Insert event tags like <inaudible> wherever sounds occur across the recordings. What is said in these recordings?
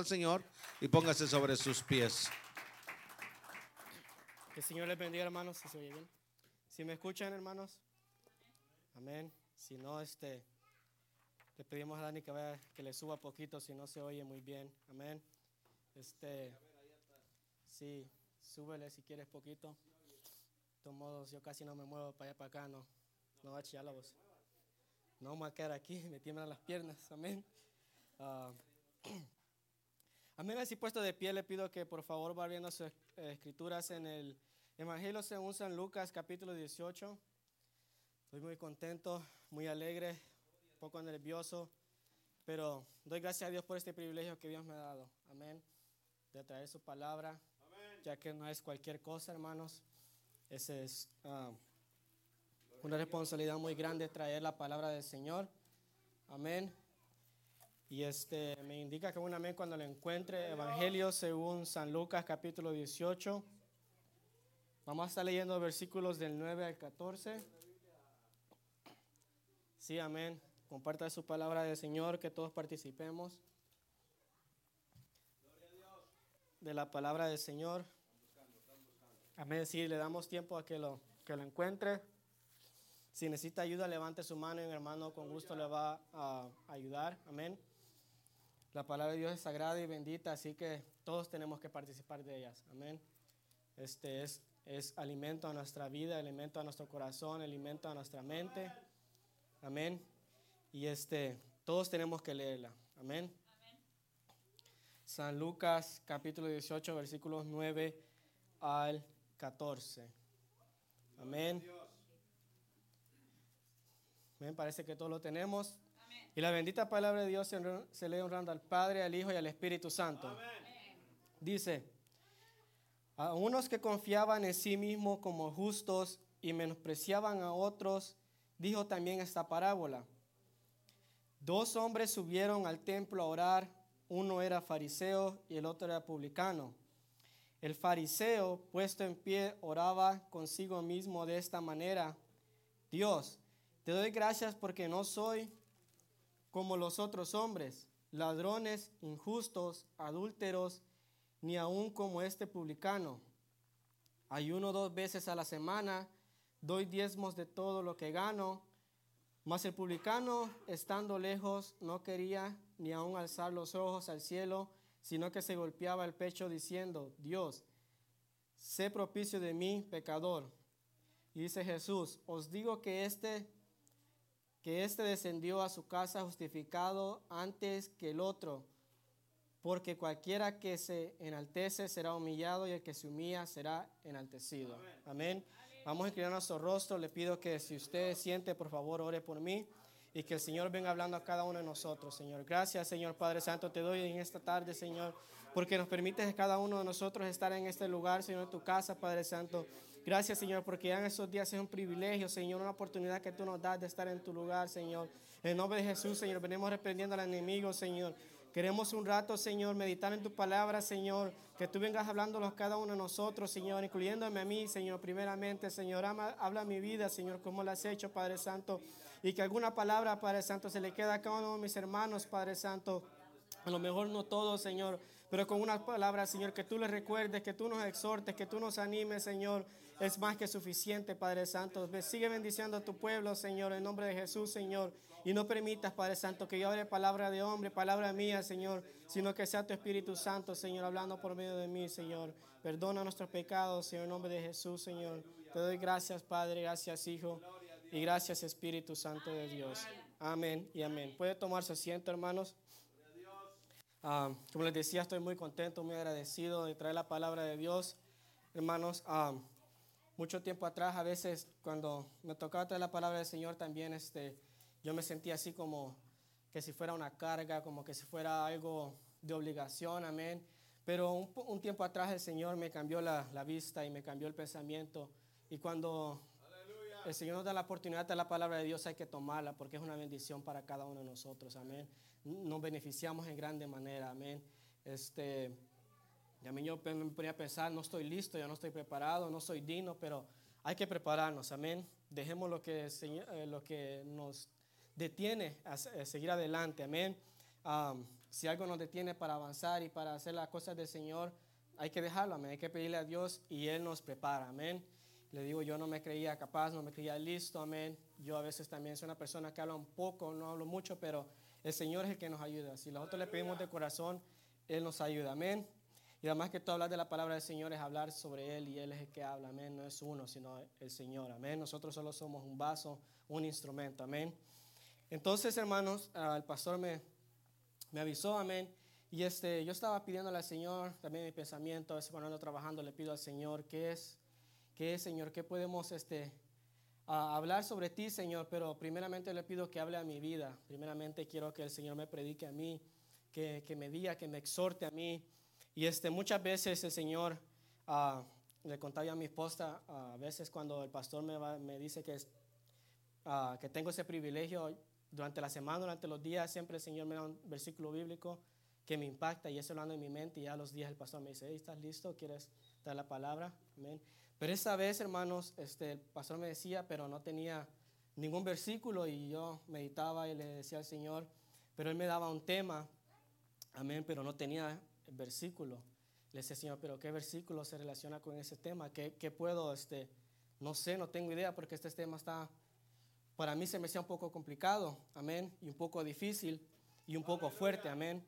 al Señor y póngase sobre sus pies. Que el Señor les bendiga, hermanos, si se oye bien. Si me escuchan, hermanos. Amén. Si no, este, le pedimos a Dani que, vaya, que le suba poquito, si no se oye muy bien. Amén. Este, sí, súbele si quieres poquito. De todos modos, yo casi no me muevo para allá para acá, no. No va a chillar la voz. No me voy a quedar aquí, <laughs> me tiemblan las piernas. Amén. Ah, <clears throat> amén. Si puesto de pie, le pido que por favor va viendo sus eh, escrituras en el Evangelio según San Lucas, capítulo 18. Estoy muy contento, muy alegre, un poco nervioso, pero doy gracias a Dios por este privilegio que Dios me ha dado. Amén. De traer su palabra, ya que no es cualquier cosa, hermanos. Esa es ah, una responsabilidad muy grande traer la palabra del Señor. Amén. Y este me indica que un amén cuando lo encuentre. Evangelio según San Lucas, capítulo 18. Vamos a estar leyendo versículos del 9 al 14. Sí, amén. Comparta su palabra del Señor, que todos participemos de la palabra del Señor. Amén. Sí, le damos tiempo a que lo, que lo encuentre. Si necesita ayuda, levante su mano y mi hermano con gusto le va a ayudar. Amén. La palabra de Dios es sagrada y bendita, así que todos tenemos que participar de ellas. Amén. Este es es alimento a nuestra vida, alimento a nuestro corazón, alimento a nuestra mente. Amén. Y este, todos tenemos que leerla. Amén. San Lucas capítulo 18 versículos 9 al 14. Amén. Amén. Parece que todos lo tenemos. Y la bendita palabra de Dios se lee honrando al Padre, al Hijo y al Espíritu Santo. Dice, a unos que confiaban en sí mismos como justos y menospreciaban a otros, dijo también esta parábola. Dos hombres subieron al templo a orar, uno era fariseo y el otro era publicano. El fariseo, puesto en pie, oraba consigo mismo de esta manera, Dios, te doy gracias porque no soy como los otros hombres, ladrones, injustos, adúlteros, ni aun como este publicano. Ayuno dos veces a la semana, doy diezmos de todo lo que gano. Mas el publicano, estando lejos, no quería ni aun alzar los ojos al cielo, sino que se golpeaba el pecho diciendo, Dios, sé propicio de mí, pecador. Y dice Jesús, os digo que este que éste descendió a su casa justificado antes que el otro porque cualquiera que se enaltece será humillado y el que se humilla será enaltecido. Amén. Vamos a inclinar nuestro rostro. Le pido que si usted siente, por favor, ore por mí y que el Señor venga hablando a cada uno de nosotros, Señor. Gracias, Señor Padre Santo, te doy en esta tarde, Señor, porque nos permites cada uno de nosotros estar en este lugar, Señor, en tu casa, Padre Santo. Gracias, Señor, porque en esos días es un privilegio, Señor, una oportunidad que tú nos das de estar en tu lugar, Señor. En nombre de Jesús, Señor, venimos reprendiendo al enemigo, Señor. Queremos un rato, Señor, meditar en tu palabra, Señor. Que tú vengas hablándolos cada uno de nosotros, Señor, incluyéndome a mí, Señor, primeramente, Señor. habla mi vida, Señor, como lo has hecho, Padre Santo. Y que alguna palabra, Padre Santo, se le quede a cada uno de mis hermanos, Padre Santo. A lo mejor no todo, Señor, pero con una palabra, Señor, que tú les recuerdes, que tú nos exhortes, que tú nos animes, Señor, es más que suficiente, Padre Santo. Sigue bendiciendo a tu pueblo, Señor, en nombre de Jesús, Señor. Y no permitas, Padre Santo, que yo hable palabra de hombre, palabra mía, Señor, sino que sea tu Espíritu Santo, Señor, hablando por medio de mí, Señor. Perdona nuestros pecados, Señor, en nombre de Jesús, Señor. Te doy gracias, Padre, gracias, Hijo, y gracias, Espíritu Santo de Dios. Amén y amén. Puede tomarse asiento, hermanos. Ah, como les decía, estoy muy contento, muy agradecido de traer la palabra de Dios. Hermanos, ah, mucho tiempo atrás, a veces cuando me tocaba traer la palabra del Señor, también este, yo me sentía así como que si fuera una carga, como que si fuera algo de obligación, amén. Pero un, tiempo atrás el Señor me cambió la, la, vista y me cambió el pensamiento. Y cuando el Señor nos da la oportunidad de la palabra de Dios, hay que tomarla porque es una bendición para cada uno de nosotros, amén. Nos beneficiamos en grande manera, amén. Este, a mí yo me ponía a pensar, no estoy listo, ya no estoy preparado, no soy digno, pero hay que prepararnos, amén. Dejemos lo que, eh, lo que nos detiene a, seguir adelante, amén. si algo nos detiene para avanzar y para hacer las cosas del Señor, hay que dejarlo, amén. Hay que pedirle a Dios y Él nos prepara, amén. Le digo, yo no me creía capaz, no me creía listo, amén. Yo a veces también soy una persona que habla un poco, no hablo mucho, pero el Señor es el que nos ayuda. Si nosotros le pedimos de corazón, Él nos ayuda, amén. Y además que tú hablar de la palabra del Señor es hablar sobre Él y Él es el que habla, amén. No es uno, sino el Señor, amén. Nosotros solo somos un vaso, un instrumento, amén. Entonces, hermanos, el pastor me, me avisó, amén. Y este, yo estaba pidiéndole al Señor también mi pensamiento, a veces cuando ando trabajando le pido al Señor, ¿qué es? ¿Qué es, Señor? ¿Qué podemos este, hablar sobre ti, Señor? Pero primeramente le pido que hable a mi vida. Primeramente quiero que el Señor me predique a mí, que, que me diga, que me exhorte a mí. Y este, muchas veces el Señor, uh, le contaba a mi esposa, a veces cuando el pastor me, me dice que, uh, que tengo ese privilegio, durante la semana, durante los días, siempre el Señor me da un versículo bíblico que me impacta y eso lo ando en mi mente y ya los días el pastor me dice, hey, ¿estás listo? ¿Quieres dar la palabra? Amén. Pero esta vez, hermanos, este, el pastor me decía, pero no tenía ningún versículo y yo meditaba y le decía al Señor, pero él me daba un tema, amén, pero no tenía versículo. Le decía, Señor, pero ¿qué versículo se relaciona con ese tema? ¿Qué, qué puedo, este, no sé, no tengo idea porque este tema está, para mí se me hacía un poco complicado, amén, y un poco difícil y un poco fuerte, amén.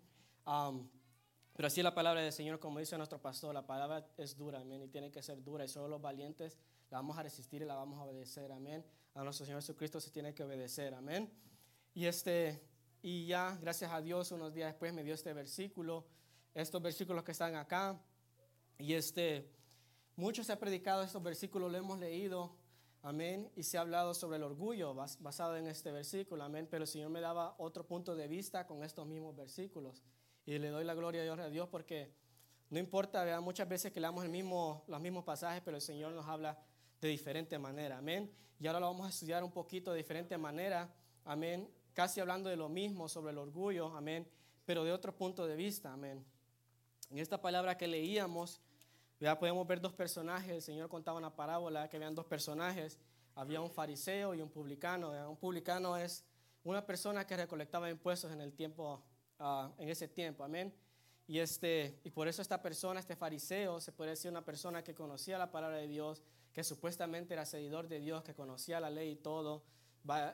pero así la palabra del Señor, como dice nuestro pastor, la palabra es dura, amén, y tiene que ser dura, y solo los valientes la vamos a resistir y la vamos a obedecer, amén. A nuestro Señor Jesucristo se tiene que obedecer, amén. Y, este, y ya, gracias a Dios, unos días después me dio este versículo estos versículos que están acá. Y este, mucho se ha predicado estos versículos, lo hemos leído, amén, y se ha hablado sobre el orgullo basado en este versículo, amén, pero el Señor me daba otro punto de vista con estos mismos versículos. Y le doy la gloria a Dios porque no importa, ¿verdad? muchas veces que leamos el mismo, los mismos pasajes, pero el Señor nos habla de diferente manera, amén. Y ahora lo vamos a estudiar un poquito de diferente manera, amén, casi hablando de lo mismo sobre el orgullo, amén, pero de otro punto de vista, amén. En esta palabra que leíamos, ya podemos ver dos personajes. El Señor contaba una parábola que habían dos personajes. Había un fariseo y un publicano. Un publicano es una persona que recolectaba impuestos en el tiempo, ah, en ese tiempo. Amén. Y, este, y por eso esta persona, este fariseo, se puede decir una persona que conocía la palabra de Dios, que supuestamente era seguidor de Dios, que conocía la ley y todo,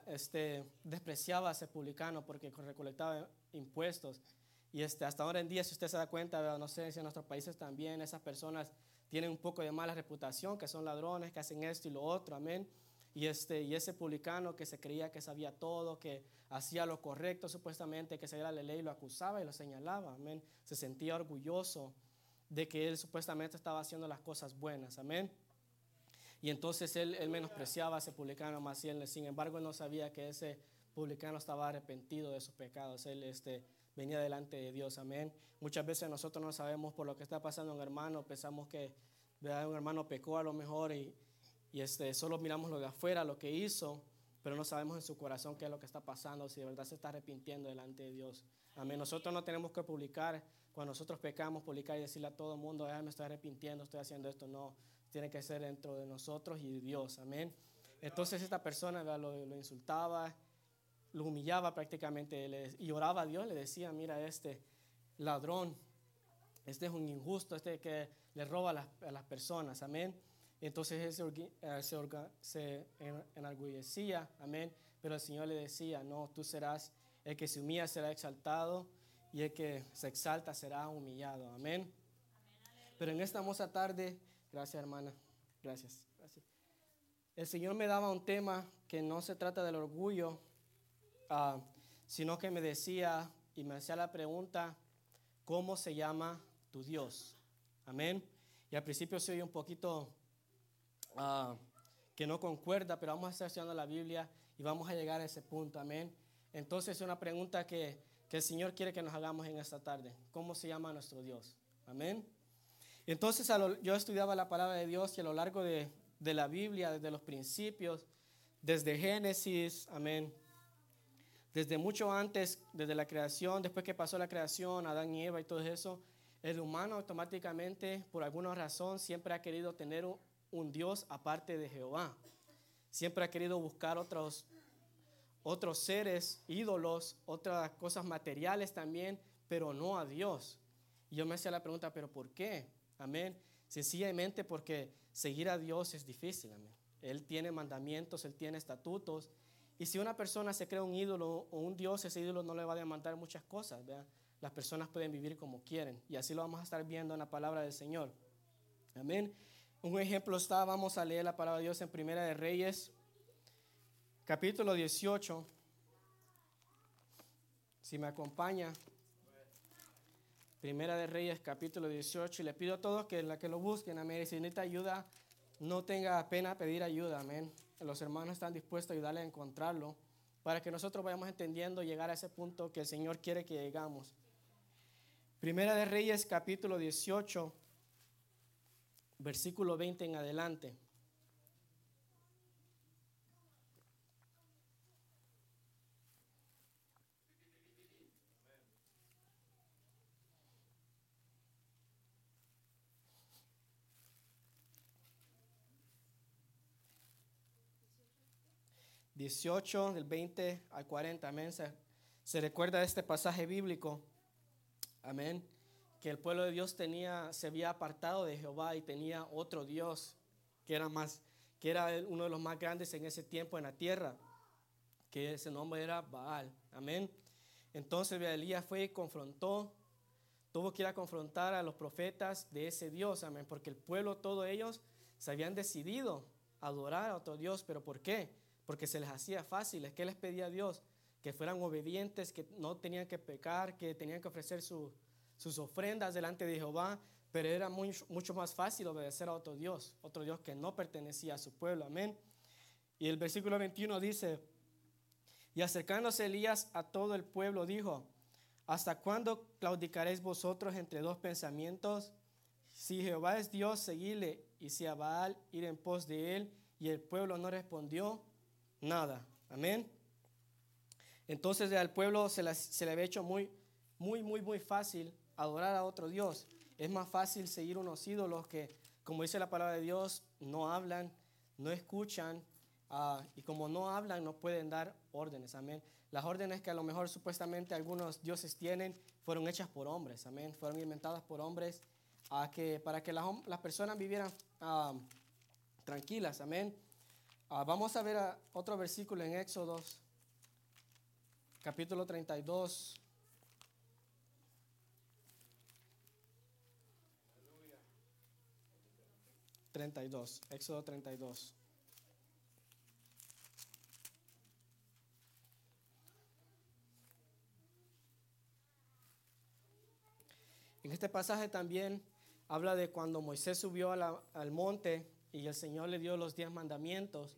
este, despreciaba a ese publicano porque recolectaba impuestos. Y este, hasta ahora en día, si usted se da cuenta, no sé si en nuestros países también esas personas tienen un poco de mala reputación, que son ladrones, que hacen esto y lo otro, amén. Y, este, y ese publicano que se creía que sabía todo, que hacía lo correcto supuestamente, que sabía la ley, lo acusaba y lo señalaba, amén. Se sentía orgulloso de que él supuestamente estaba haciendo las cosas buenas, amén. Y entonces él, él menospreciaba a ese publicano más sin embargo, no sabía que ese publicano estaba arrepentido de sus pecados. Él, este, venía delante de Dios. Amén. Muchas veces nosotros no sabemos por lo que está pasando un hermano, pensamos que un hermano pecó a lo mejor y, y este, solo miramos lo de afuera, lo que hizo, pero no sabemos en su corazón qué es lo que está pasando, si de verdad se está arrepintiendo delante de Dios. Amén. Nosotros no tenemos que publicar, cuando nosotros pecamos, publicar y decirle a todo el mundo, me estoy arrepintiendo, estoy haciendo esto. No, tiene que ser dentro de nosotros y Dios. Amén. Entonces esta persona lo, lo insultaba lo humillaba prácticamente y oraba a Dios, le decía, mira, este ladrón, este es un injusto, este que le roba a las, personas, amén. Entonces él se, eh, se, enorgullecía, amén, pero el Señor le decía, no, tú serás, el que se humilla será exaltado y el que se exalta será humillado, amén. Pero en esta hermosa tarde, gracias hermana, gracias, gracias. El Señor me daba un tema que no se trata del orgullo, Ah, sino que me decía y me hacía la pregunta, ¿cómo se llama tu Dios? Amén. Y al principio se oye un poquito ah, que no concuerda, pero vamos a estar estudiando la Biblia y vamos a llegar a ese punto. Amén. Entonces es una pregunta que, que el Señor quiere que nos hagamos en esta tarde. ¿Cómo se llama nuestro Dios? Amén. Entonces yo estudiaba la palabra de Dios y a lo largo de, de la Biblia, desde los principios, desde Génesis, amén desde mucho antes, desde la creación, después que pasó la creación, Adán y Eva y todo eso, el humano automáticamente, por alguna razón, siempre ha querido tener un, Dios aparte de Jehová. Siempre ha querido buscar otros, otros seres, ídolos, otras cosas materiales también, pero no a Dios. Y yo me hacía la pregunta, ¿pero por qué? Amén. Sencillamente porque seguir a Dios es difícil. Amén. Él tiene mandamientos, Él tiene estatutos. Y si una persona se crea un ídolo o un Dios, ese ídolo no le va a demandar muchas cosas. Las personas pueden vivir como quieren. Y así lo vamos a estar viendo en la palabra del Señor. Amén. Un ejemplo está, vamos a leer la palabra de Dios en Primera de Reyes, capítulo 18. Si me acompaña, Primera de Reyes, capítulo 18. Y le pido a todos que la que lo busquen, amén. Si necesita ayuda, no tenga pena pedir ayuda, amén. Los hermanos están dispuestos a ayudarle a encontrarlo para que nosotros vayamos entendiendo llegar a ese punto que el Señor quiere que llegamos. Primera de Reyes, capítulo 18, versículo 20 en adelante. 18, del 20 al 40, amén. Se, recuerda de este pasaje bíblico, amén, que el pueblo de Dios tenía, se había apartado de Jehová y tenía otro Dios que era más, que era uno de los más grandes en ese tiempo en la tierra, que ese nombre era Baal, amén. Entonces Elías fue y confrontó, tuvo que ir a confrontar a los profetas de ese Dios, amén, porque el pueblo, todos ellos, se habían decidido adorar a otro Dios, pero ¿por qué? Porque se les hacía fácil. Es que les pedía a Dios que fueran obedientes, que no tenían que pecar, que tenían que ofrecer sus ofrendas delante de Jehová, pero era mucho más fácil obedecer a otro Dios, otro Dios que no pertenecía a su pueblo. Amén. Y el versículo 21 dice, y acercándose Elías a todo el pueblo, dijo, ¿hasta cuándo claudicaréis vosotros entre dos pensamientos? Si Jehová es Dios, seguidle, y si a Baal, ir en pos de él. Y el pueblo no respondió, nada. Amén. Entonces al pueblo se, le había hecho muy, muy, muy, muy fácil adorar a otro Dios. Es más fácil seguir unos ídolos que, como dice la palabra de Dios, no hablan, no escuchan, ah, y como no hablan, no pueden dar órdenes. Amén. Las órdenes que a lo mejor supuestamente algunos dioses tienen fueron hechas por hombres. Amén. Fueron inventadas por hombres a que, para que las, las personas vivieran ah, tranquilas. Amén. Ah, vamos a ver otro versículo en Éxodos, capítulo 32. dos Éxodo 32. En este pasaje también habla de cuando Moisés subió al monte y el Señor le dio los diez mandamientos.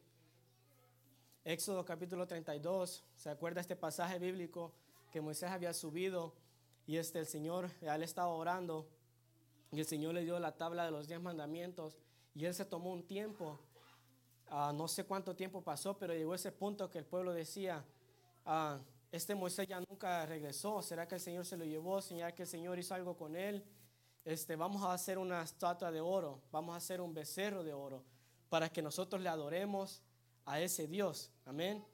Éxodo capítulo 32, ¿se acuerda este pasaje bíblico que Moisés había subido y este el Señor, él estaba orando y el Señor le dio la tabla de los diez mandamientos y él se tomó un tiempo, ah, no sé cuánto tiempo pasó, pero llegó ese punto que el pueblo decía, ah, este Moisés ya nunca regresó, ¿será que el Señor se lo llevó? ¿Será que el Señor hizo algo con él? Este, vamos a hacer una estatua de oro, vamos a hacer un becerro de oro, para que nosotros le adoremos a ese Dios. Amén.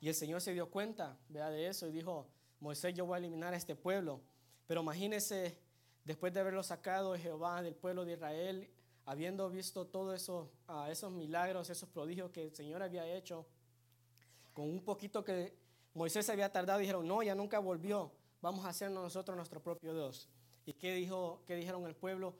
Y el Señor se dio cuenta vea, de eso y dijo, Moisés, yo voy a eliminar a este pueblo. Pero imagínese, después de haberlo sacado de Jehová, del pueblo de Israel, habiendo visto todos eso, esos milagros, esos prodigios que el Señor había hecho, con un poquito que Moisés había tardado, dijeron, no, ya nunca volvió, vamos a hacernos nosotros nuestro propio Dios. ¿Y qué, dijo, qué dijeron el pueblo?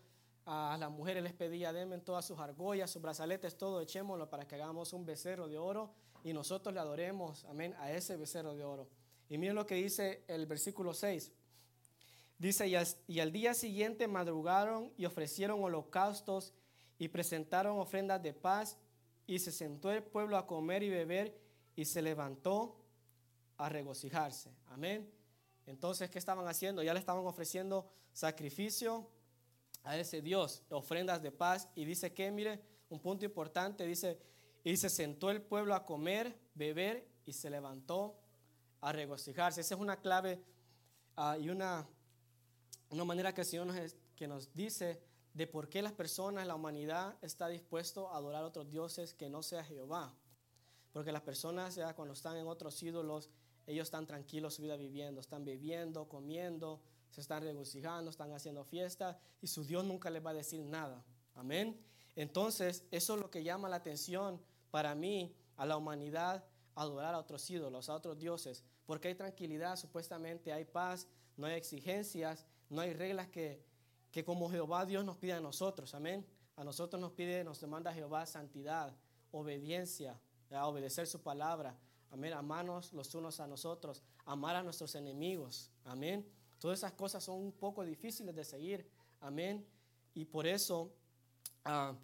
A las mujeres les pedía, denme todas sus argollas, sus brazaletes, todo, echémoslo para que hagamos un becerro de oro y nosotros le adoremos, amén, a ese becerro de oro. Y miren lo que dice el versículo 6. Dice, y al, y al día siguiente madrugaron y ofrecieron holocaustos y presentaron ofrendas de paz y se sentó el pueblo a comer y beber y se levantó a regocijarse. Amén. Entonces, ¿qué estaban haciendo? Ya le estaban ofreciendo sacrificio a ese Dios, ofrendas de paz. Y dice que, mire, un punto importante, dice, y se sentó el pueblo a comer, beber y se levantó a regocijarse. Esa es una clave ah, y una, una manera que el Señor nos, que nos dice de por qué las personas, la humanidad está dispuesto a adorar a otros dioses que no sea Jehová. Porque las personas ya cuando están en otros ídolos, ellos están tranquilos su vida viviendo, están bebiendo, comiendo, se están regocijando, están haciendo fiesta y su Dios nunca les va a decir nada. Amén. Entonces, eso es lo que llama la atención para mí a la humanidad adorar a otros ídolos, a otros dioses, porque hay tranquilidad, supuestamente hay paz, no hay exigencias, no hay reglas que, que como Jehová Dios nos pide a nosotros, amén. A nosotros nos pide, nos demanda Jehová santidad, obediencia, a obedecer su palabra, amén, amarnos los unos a nosotros, amar a nuestros enemigos, amén. Todas esas cosas son un poco difíciles de seguir, amén. Y por eso ah,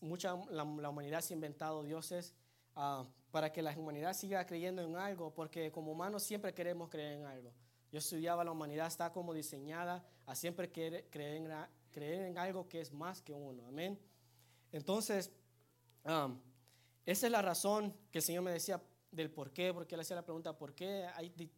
mucha, la, humanidad se ha inventado dioses ah, para que la humanidad siga creyendo en algo, porque como humanos siempre queremos creer en algo. Yo estudiaba la humanidad, está como diseñada a siempre creer, creer, en, creer en algo que es más que uno. Amén. Entonces, ah, esa es la razón que el Señor me decía del por qué, porque él hacía la pregunta, ¿por qué hay,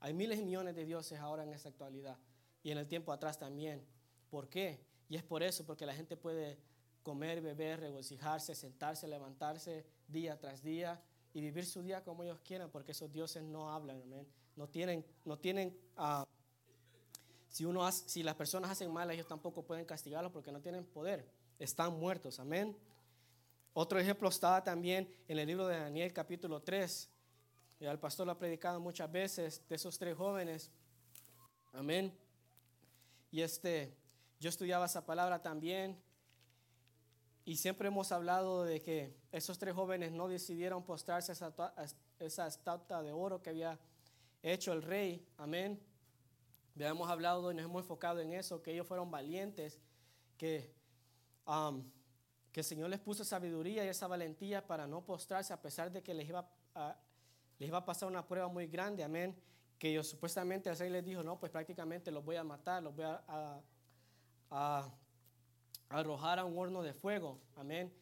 hay miles y millones de dioses ahora en esta actualidad? Y en el tiempo atrás también. ¿Por qué? Y es por eso, porque la gente puede comer, beber, regocijarse, sentarse, levantarse día tras día y vivir su día como ellos quieran, porque esos dioses no hablan, amén. No tienen, no tienen, uh, si, uno si las personas hacen mal, ellos tampoco pueden castigarlos porque no tienen poder, están muertos, amén. Otro ejemplo estaba también en el libro de Daniel capítulo 3. Y el pastor lo ha predicado muchas veces de esos tres jóvenes. Amén. Y este, yo estudiaba esa palabra también. Y siempre hemos hablado de que esos tres jóvenes no decidieron postrarse a esa estatua de oro que había hecho el rey. Amén. Habíamos hablado y nos hemos enfocado en eso, que ellos fueron valientes, que um, que el Señor les puso sabiduría y esa valentía para no postrarse a pesar de que les iba a, les iba a pasar una prueba muy grande, amén. Que ellos supuestamente el rey les dijo, no, pues prácticamente los voy a matar, los voy a, a, arrojar a un horno de fuego, amén.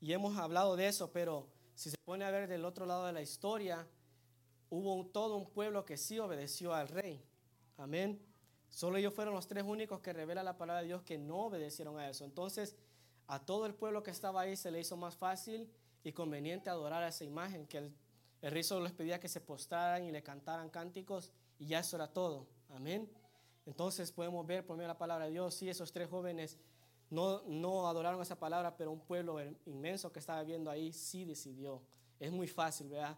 Y hemos hablado de eso, pero si se pone a ver del otro lado de la historia, hubo todo un pueblo que sí obedeció al rey, amén. Solo ellos fueron los tres únicos que revela la palabra de Dios que no obedecieron a eso. Entonces, a todo el pueblo que estaba ahí se le hizo más fácil y conveniente adorar a esa imagen, que el, rey solo les pedía que se postraran y le cantaran cánticos y ya eso era todo. Amén. Entonces podemos ver por medio de la palabra de Dios, sí, esos tres jóvenes no, no adoraron esa palabra, pero un pueblo inmenso que estaba viendo ahí sí decidió. Es muy fácil, ¿verdad?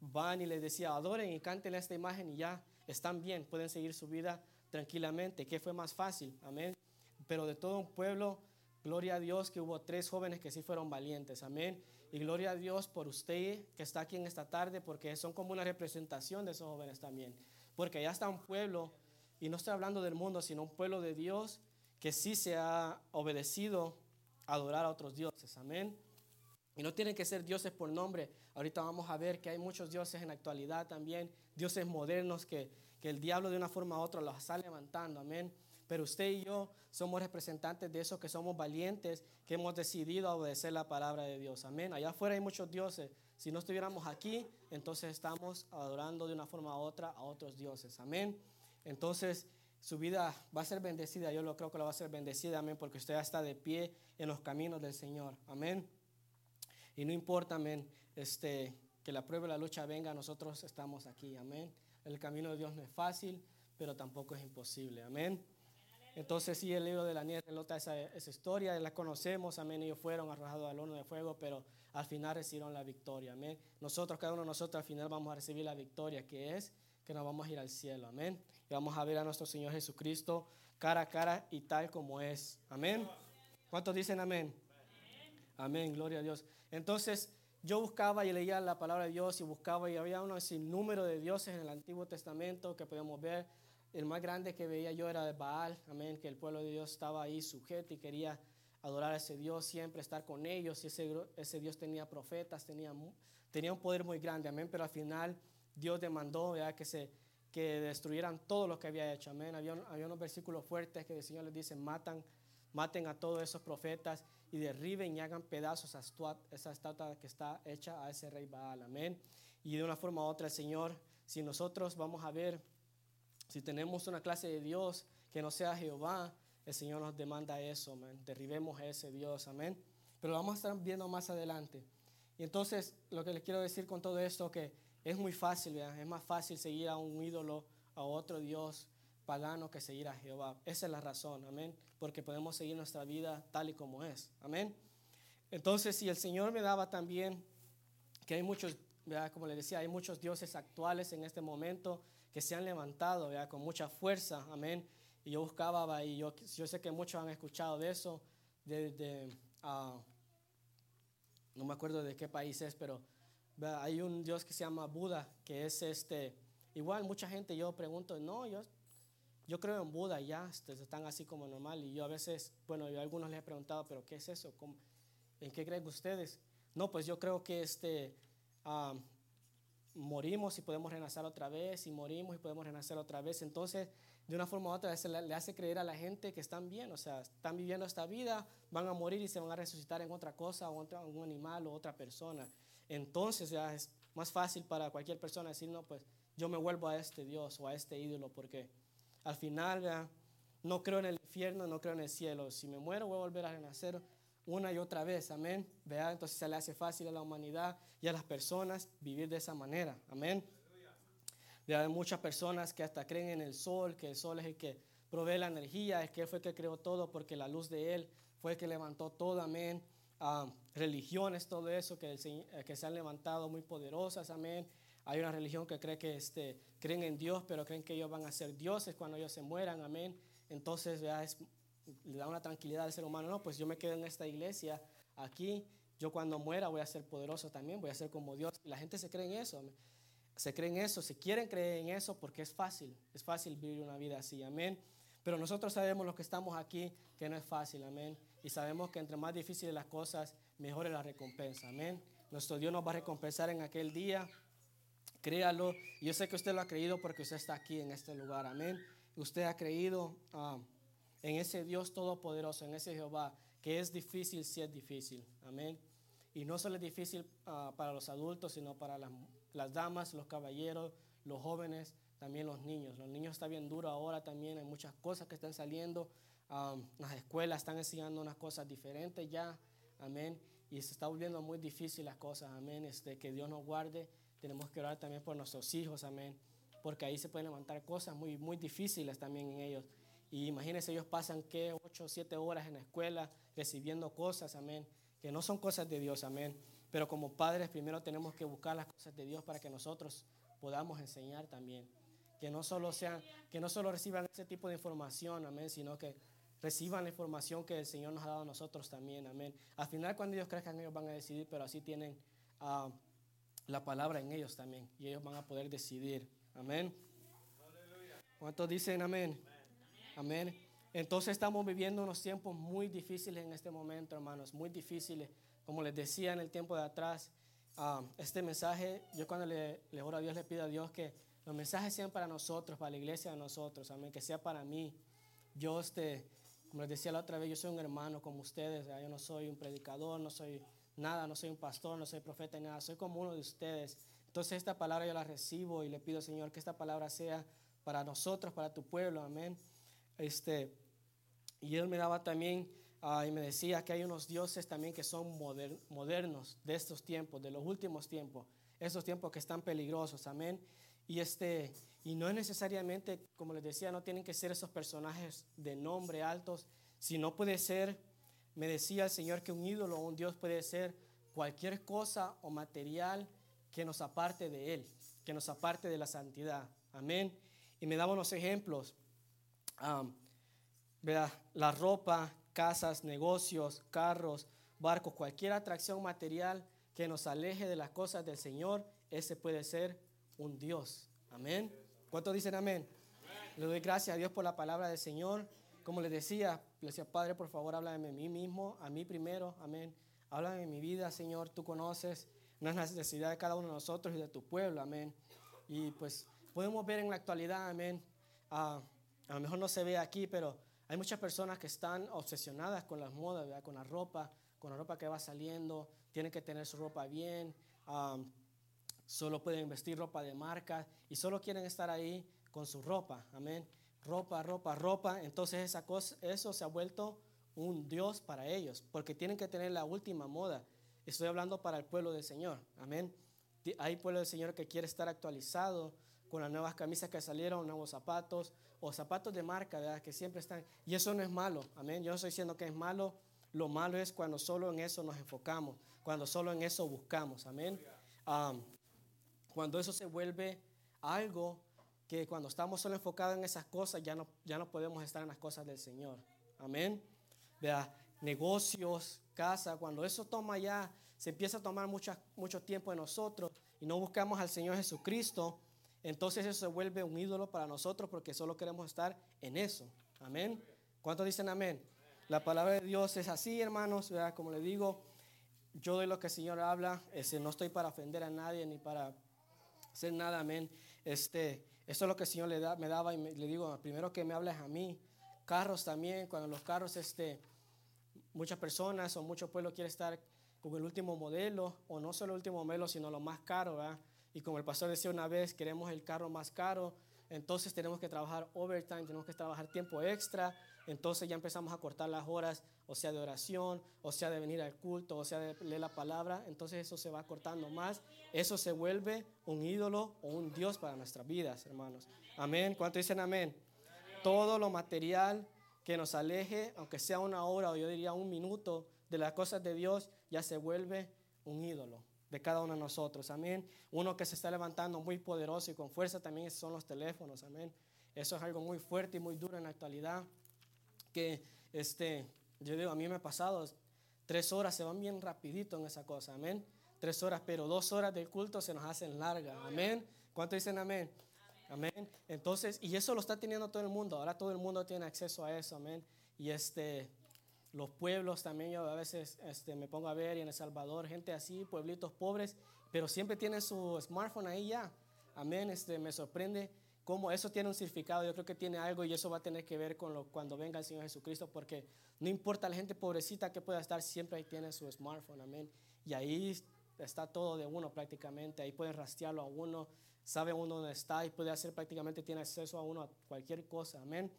Van y les decía, adoren y canten esta imagen y ya están bien, pueden seguir su vida tranquilamente. ¿Qué fue más fácil? Amén. Pero de todo un pueblo Gloria a Dios que hubo tres jóvenes que sí fueron valientes. Amén. Y gloria a Dios por usted que está aquí en esta tarde, porque son como una representación de esos jóvenes también. Porque allá está un pueblo, y no estoy hablando del mundo, sino un pueblo de Dios que sí se ha obedecido a adorar a otros dioses. Amén. Y no tienen que ser dioses por nombre. Ahorita vamos a ver que hay muchos dioses en la actualidad también, dioses modernos que, que el diablo de una forma u otra los está levantando. Amén. Pero usted y yo somos representantes de esos que somos valientes, que hemos decidido obedecer la palabra de Dios. Amén. Allá afuera hay muchos dioses. Si no estuviéramos aquí, entonces estamos adorando de una forma u otra a otros dioses. Amén. Entonces su vida va a ser bendecida. Yo lo creo que la va a ser bendecida. Amén. Porque usted está de pie en los caminos del Señor. Amén. Y no importa, amén, este, que la prueba y la lucha venga, nosotros estamos aquí. Amén. El camino de Dios no es fácil, pero tampoco es imposible. Amén. Entonces sí, el libro de la nieve relata esa, esa historia, la conocemos, amén, ellos fueron arrojados al horno de fuego, pero al final recibieron la victoria, amén. Nosotros, cada uno de nosotros al final vamos a recibir la victoria, que es que nos vamos a ir al cielo, amén. Y vamos a ver a nuestro Señor Jesucristo cara a cara y tal como es, amén. ¿Cuántos dicen amén? Amén, gloria a Dios. Entonces, yo buscaba y leía la palabra de Dios y buscaba y había un sinnúmero de dioses en el Antiguo Testamento que podemos ver el más grande que veía yo era Baal, amén, que el pueblo de Dios estaba ahí sujeto y quería adorar a ese Dios, siempre estar con ellos. Y ese, Dios tenía profetas, tenía, un poder muy grande, amén, pero al final Dios demandó que, se, que destruyeran todo lo que había hecho, amén. Había, había unos versículos fuertes que el Señor les dice, matan, maten a todos esos profetas y derriben y hagan pedazos a esa estatua que está hecha a ese rey Baal, amén. Y de una forma u otra el Señor, si nosotros vamos a ver si tenemos una clase de Dios que no sea Jehová, el Señor nos demanda eso, amén. Derribemos a ese Dios, amén. Pero vamos a estar viendo más adelante. Y entonces, lo que les quiero decir con todo esto, que es muy fácil, es más fácil seguir a un ídolo, a otro Dios, pagano que seguir a Jehová. Esa es la razón, amén. Porque podemos seguir nuestra vida tal y como es, amén. Entonces, si el Señor me daba también que hay muchos, como le decía, hay muchos dioses actuales en este momento que se han levantado con mucha fuerza, amén. Y yo buscaba, y yo, yo sé que muchos han escuchado de eso, de, ah, no me acuerdo de qué país es, pero hay un Dios que se llama Buda, que es este, igual mucha gente yo pregunto, no, yo, yo creo en Buda ya, este, están así como normal, y yo a veces, bueno, yo a algunos les he preguntado, pero ¿qué es eso? ¿En qué creen ustedes? No, pues yo creo que este, ah, morimos y podemos renacer otra vez, y morimos y podemos renacer otra vez, entonces de una forma u otra le hace creer a la gente que están bien, o sea, están viviendo esta vida, van a morir y se van a resucitar en otra cosa, o en un animal o otra persona. Entonces ya es más fácil para cualquier persona decir, no, pues yo me vuelvo a este Dios o a este ídolo, porque al final ya no creo en el infierno, no creo en el cielo. Si me muero voy a volver a renacer una y otra vez, amén. Vea, entonces se le hace fácil a la humanidad y a las personas vivir de esa manera, amén. Hay muchas personas que hasta creen en el sol, que el sol es el que provee la energía, es que fue que creó todo, porque la luz de Él fue que levantó todo, amén. Ah, religiones, todo eso que, eh, que se han levantado muy poderosas, amén. Hay una religión que cree que este, creen en Dios, pero creen que ellos van a ser dioses cuando ellos se mueran, amén. Entonces ya es, le da una tranquilidad al ser humano, no, pues yo me quedo en esta iglesia, aquí, yo cuando muera voy a ser poderoso también, voy a ser como Dios. La gente se cree en eso. Se creen eso, se quieren creer en eso porque es fácil, es fácil vivir una vida así, amén. Pero nosotros sabemos los que estamos aquí que no es fácil, amén. Y sabemos que entre más difíciles las cosas, mejor es la recompensa, amén. Nuestro Dios nos va a recompensar en aquel día, créalo. Yo sé que usted lo ha creído porque usted está aquí en este lugar, amén. Usted ha creído ah, en ese Dios todopoderoso, en ese Jehová, que es difícil si es difícil, amén. Y no solo es difícil ah, para los adultos, sino para las damas, los caballeros, los jóvenes, también los niños. Los niños está bien duro ahora también, hay muchas cosas que están saliendo. las escuelas están enseñando unas cosas diferentes ya, amén. Y se está volviendo muy difícil las cosas, amén. Este, que Dios nos guarde. Tenemos que orar también por nuestros hijos, amén. Porque ahí se pueden levantar cosas muy, muy difíciles también en ellos. Y imagínense, ellos pasan que 8 o 7 horas en la escuela recibiendo cosas, amén. Que no son cosas de Dios, amén. Pero como padres primero tenemos que buscar las cosas de Dios para que nosotros podamos enseñar también. Que no solo sean, que no solo reciban ese tipo de información, amén, sino que reciban la información que el Señor nos ha dado a nosotros también, amén. Al final cuando ellos crezcan ellos van a decidir, pero así tienen ah, la palabra en ellos también y ellos van a poder decidir, amén. ¿Cuántos dicen amén? Amén. Entonces estamos viviendo unos tiempos muy difíciles en este momento, hermanos, muy difíciles. Como les decía en el tiempo de atrás, ah, este mensaje, yo cuando le, le, oro a Dios, le pido a Dios que los mensajes sean para nosotros, para la iglesia de nosotros, amén, que sea para mí. Yo, este, como les decía la otra vez, yo soy un hermano como ustedes, yo no soy un predicador, no soy nada, no soy un pastor, no soy profeta, nada, soy como uno de ustedes. Entonces esta palabra yo la recibo y le pido, Señor, que esta palabra sea para nosotros, para tu pueblo, amén. Este, y Él me daba también Ah, y me decía que hay unos dioses también que son modernos de estos tiempos, de los últimos tiempos, estos tiempos que están peligrosos, amén. Y, este, y no es necesariamente, como les decía, no tienen que ser esos personajes de nombre altos, sino puede ser, me decía el Señor que un ídolo o un dios puede ser cualquier cosa o material que nos aparte de Él, que nos aparte de la santidad, amén. Y me daba unos ejemplos. La ropa casas, negocios, carros, barcos, cualquier atracción material que nos aleje de las cosas del Señor, ese puede ser un Dios. Amén. ¿Cuántos dicen amén? Le doy gracias a Dios por la palabra del Señor. Como les decía, le decía, Padre, por favor, háblame de mí mismo, a mí primero. Amén. Háblame de mi vida, Señor. Tú conoces las necesidades de cada uno de nosotros y de tu pueblo. Amén. Y pues podemos ver en la actualidad, amén. A lo mejor no se ve aquí, pero hay muchas personas que están obsesionadas con las modas, con la ropa, con la ropa que va saliendo, tienen que tener su ropa bien, solo pueden vestir ropa de marca y solo quieren estar ahí con su ropa, amén. Ropa, ropa, ropa. Entonces esa cosa, eso se ha vuelto un Dios para ellos, porque tienen que tener la última moda. Estoy hablando para el pueblo del Señor, amén. Hay pueblo del Señor que quiere estar actualizado con las nuevas camisas que salieron, nuevos zapatos o zapatos de marca, ¿verdad? Que siempre están. Y eso no es malo, amén. Yo no estoy diciendo que es malo. Lo malo es cuando solo en eso nos enfocamos, cuando solo en eso buscamos, amén. cuando eso se vuelve algo que cuando estamos solo enfocados en esas cosas ya no, ya no podemos estar en las cosas del Señor, amén. Vea, negocios, casa, cuando eso toma ya, se empieza a tomar mucho tiempo de nosotros y no buscamos al Señor Jesucristo, entonces eso se vuelve un ídolo para nosotros porque solo queremos estar en eso. Amén. ¿Cuántos dicen amén? La palabra de Dios es así, hermanos. Como le digo, yo doy lo que el Señor habla. Este, no estoy para ofender a nadie ni para hacer nada. Amén. Este, esto es lo que el Señor le me daba y le digo, primero que me hables a mí. Carros también, cuando los carros, este, muchas personas o mucho pueblo quiere estar con el último modelo, o no solo el último modelo, sino lo más caro, ¿verdad? Y como el pastor decía una vez, queremos el carro más caro, entonces tenemos que trabajar overtime, tenemos que trabajar tiempo extra, entonces ya empezamos a cortar las horas, o sea, de oración, o sea, de venir al culto, o sea, de leer la palabra, entonces eso se va cortando más, eso se vuelve un ídolo o un Dios para nuestras vidas, hermanos. Amén. ¿Cuánto dicen amén? Todo lo material que nos aleje, aunque sea una hora o yo diría un minuto de las cosas de Dios, ya se vuelve un ídolo de cada uno de nosotros. Amén. Uno que se está levantando muy poderoso y con fuerza también son los teléfonos. Amén. Eso es algo muy fuerte y muy duro en la actualidad. Que este, yo digo, a mí me ha pasado tres horas, se van bien rapidito en esa cosa. Amén. Tres horas, pero dos horas del culto se nos hacen largas. Amén. ¿Cuánto dicen amén? Amén. Entonces, y eso lo está teniendo todo el mundo. Ahora todo el mundo tiene acceso a eso. Amén. Y este, los pueblos también, yo a veces este, me pongo a ver y en El Salvador, gente así, pueblitos pobres, pero siempre tienen su smartphone ahí ya. Amén, este, me sorprende cómo eso tiene un significado, yo creo que tiene algo y eso va a tener que ver con lo, cuando venga el Señor Jesucristo, porque no importa la gente pobrecita que pueda estar, siempre ahí tiene su smartphone, amén. Y ahí está todo de uno prácticamente, ahí pueden rastrearlo a uno, sabe uno dónde está y puede hacer prácticamente, tiene acceso a uno a cualquier cosa, amén.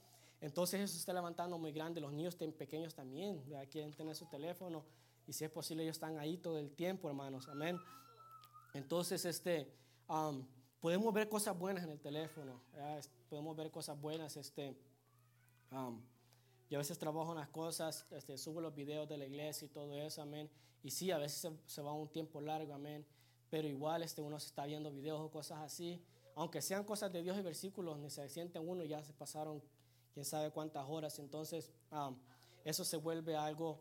Entonces eso se está levantando muy grande. Los niños pequeños también quieren tener su teléfono y si es posible ellos están ahí todo el tiempo, hermanos. Amén. Entonces, este, podemos ver cosas buenas en el teléfono. Podemos ver cosas buenas. Este, yo a veces trabajo en las cosas, este, subo los videos de la iglesia y todo eso, amén. Y sí, a veces se, va un tiempo largo, amén. Pero igual este, uno se está viendo videos o cosas así. Aunque sean cosas de Dios y versículos, ni se sienten uno, ya se pasaron quién sabe cuántas horas. Entonces, eso se vuelve algo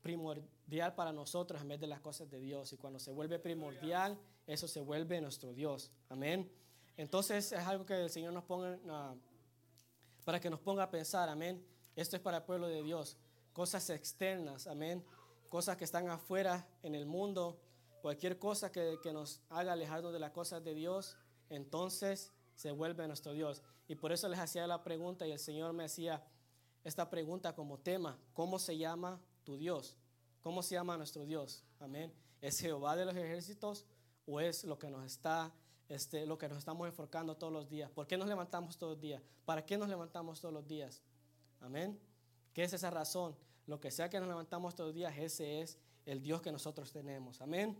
primordial para nosotros en vez de las cosas de Dios. Y cuando se vuelve primordial, eso se vuelve nuestro Dios. Amén. Entonces es algo que el Señor nos ponga, para que nos ponga a pensar, amén. Esto es para el pueblo de Dios. Cosas externas, amén. Cosas que están afuera en el mundo. Cualquier cosa que, que nos haga alejarnos de las cosas de Dios, entonces se vuelve nuestro Dios. Y por eso les hacía la pregunta y el Señor me hacía esta pregunta como tema, ¿cómo se llama tu Dios? ¿Cómo se llama nuestro Dios? Amén. ¿Es Jehová de los ejércitos o es lo que nos está este, lo que nos estamos enfocando todos los días? ¿Por qué nos levantamos todos los días? ¿Para qué nos levantamos todos los días? Amén. ¿Qué es esa razón? Lo que sea que nos levantamos todos los días, ese es el Dios que nosotros tenemos. Amén.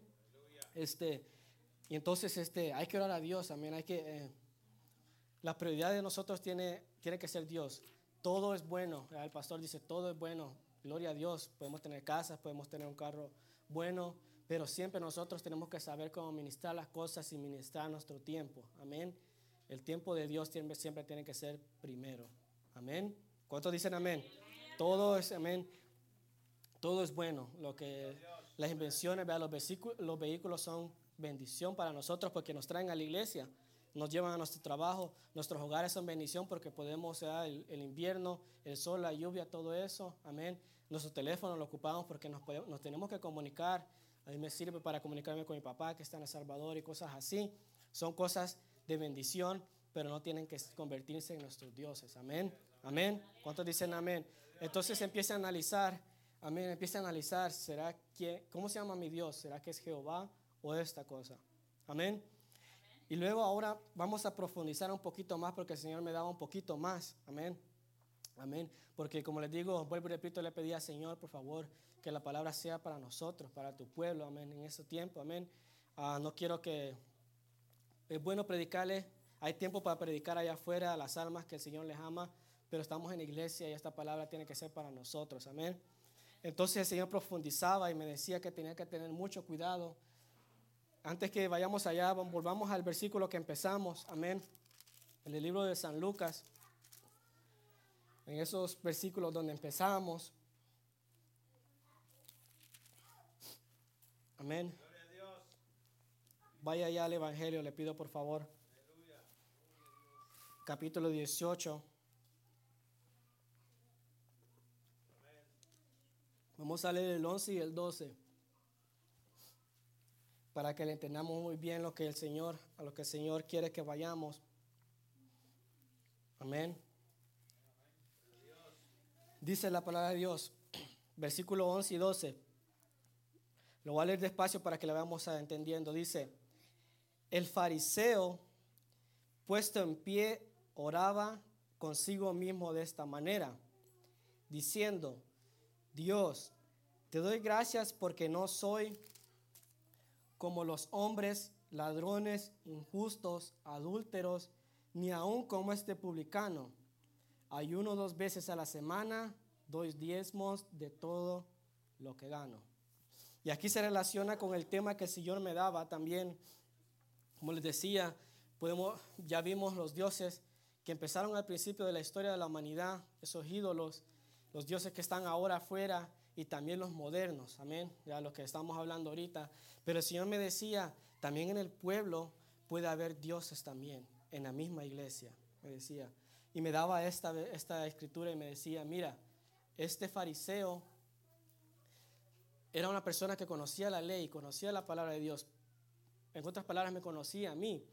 Este, y entonces este, hay que orar a Dios, amén. Hay que eh, la prioridad de nosotros tiene, tiene que ser Dios. Todo es bueno. El pastor dice, todo es bueno. Gloria a Dios. Podemos tener casas, podemos tener un carro bueno, pero siempre nosotros tenemos que saber cómo ministrar las cosas y ministrar nuestro tiempo. Amén. El tiempo de Dios siempre, siempre tiene que ser primero. Amén. ¿Cuántos dicen amén? Todo es amén. Todo es bueno. Lo que las invenciones, los, los vehículos son bendición para nosotros porque nos traen a la iglesia nos llevan a nuestro trabajo, nuestros hogares son bendición porque podemos, sea el, invierno, el sol, la lluvia, todo eso, amén. Nuestro teléfono lo ocupamos porque nos, nos tenemos que comunicar. A mí me sirve para comunicarme con mi papá que está en El Salvador y cosas así. Son cosas de bendición, pero no tienen que convertirse en nuestros dioses. Amén. Amén. ¿Cuántos dicen amén? Entonces empieza a analizar. Amén. Empieza a analizar. ¿Será que, cómo se llama mi Dios? ¿Será que es Jehová o esta cosa? Amén. Y luego ahora vamos a profundizar un poquito más porque el Señor me daba un poquito más. Amén. Amén. Porque como les digo, vuelvo y repito, le pedí al Señor, por favor, que la palabra sea para nosotros, para tu pueblo. Amén. En ese tiempo. Amén. Ah, no quiero que... Es bueno predicarle Hay tiempo para predicar allá afuera a las almas que el Señor les ama, pero estamos en iglesia y esta palabra tiene que ser para nosotros. Amén. Entonces el Señor profundizaba y me decía que tenía que tener mucho cuidado. Antes que vayamos allá, volvamos al versículo que empezamos. Amén. En el libro de San Lucas, en esos versículos donde empezamos. Amén. Vaya ya al Evangelio, le pido por favor. Capítulo 18. Vamos a leer el 11 y el 12 para que le entendamos muy bien lo que el Señor, a lo que el Señor quiere que vayamos. Amén. Dice la palabra de Dios, <clears throat> versículo 11 y 12. Lo voy a leer despacio para que la vayamos entendiendo. Dice, el fariseo puesto en pie oraba consigo mismo de esta manera, diciendo, Dios, te doy gracias porque no soy como los hombres, ladrones, injustos, adúlteros, ni aun como este publicano. Ayuno dos veces a la semana, doy diezmos de todo lo que gano. Y aquí se relaciona con el tema que el Señor me daba también. Como les decía, podemos, ya vimos los dioses que empezaron al principio de la historia de la humanidad, esos ídolos, los dioses que están ahora afuera y también los modernos, amén, ya lo que estamos hablando ahorita. Pero el Señor me decía, también en el pueblo puede haber dioses también, en la misma iglesia, me decía. Y me daba esta, esta escritura y me decía, mira, este fariseo era una persona que conocía la ley, conocía la palabra de Dios. En otras palabras, me conocía a mí.